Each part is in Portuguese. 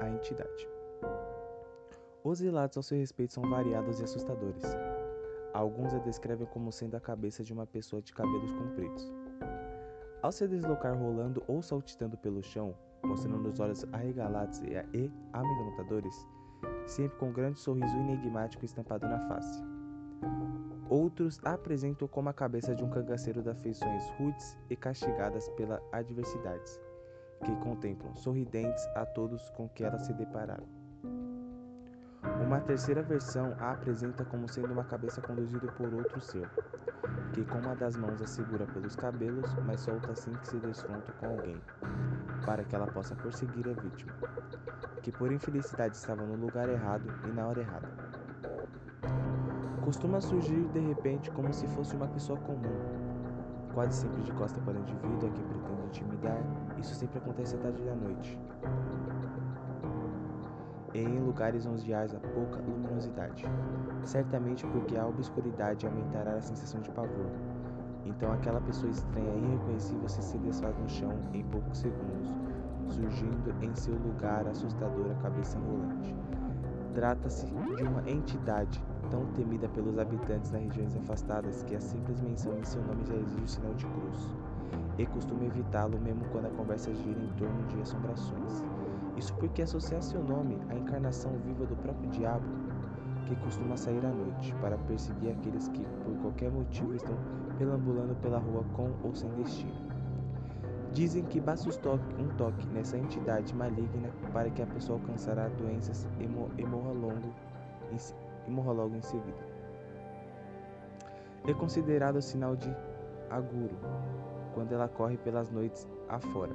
A entidade. Os relatos ao seu respeito são variados e assustadores. Alguns a descrevem como sendo a cabeça de uma pessoa de cabelos compridos. Ao se deslocar rolando ou saltitando pelo chão, mostrando os olhos arregalados e amedrontadores, sempre com um grande sorriso enigmático estampado na face. Outros apresentam como a cabeça de um cangaceiro das feições rudes e castigadas pelas adversidades, que contemplam sorridentes a todos com que elas se depararam. Uma terceira versão a apresenta como sendo uma cabeça conduzida por outro ser, que com uma das mãos a segura pelos cabelos, mas solta assim que se desfronta com alguém, para que ela possa perseguir a vítima, que por infelicidade estava no lugar errado e na hora errada. Costuma surgir de repente como se fosse uma pessoa comum, quase sempre de costa para o indivíduo a quem pretende intimidar. Isso sempre acontece à tarde da noite e em lugares onde haja pouca luminosidade, certamente porque a obscuridade aumentará a sensação de pavor. Então aquela pessoa estranha e irreconhecível se, se desfaz no chão em poucos segundos, surgindo em seu lugar a assustadora cabeça rolante. Trata-se de uma entidade tão temida pelos habitantes das regiões afastadas que a simples menção em seu nome já exige o sinal de cruz, e costuma evitá-lo mesmo quando a conversa gira em torno de assombrações. Isso porque associa seu nome à encarnação viva do próprio diabo, que costuma sair à noite para perseguir aqueles que, por qualquer motivo, estão perambulando pela rua com ou sem destino. Dizem que basta um toque nessa entidade maligna para que a pessoa alcançará doenças e morra, longo, e morra logo em seguida. É considerado sinal de aguro quando ela corre pelas noites afora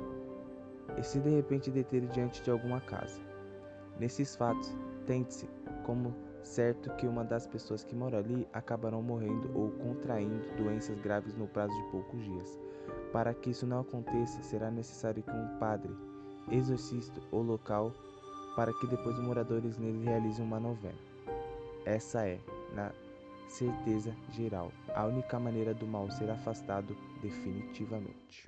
e se de repente deter diante de alguma casa. Nesses fatos, tente-se como certo que uma das pessoas que mora ali acabarão morrendo ou contraindo doenças graves no prazo de poucos dias. Para que isso não aconteça, será necessário que um padre, exorcista ou local, para que depois os moradores nele realizem uma novena. Essa é, na certeza geral, a única maneira do mal ser afastado definitivamente.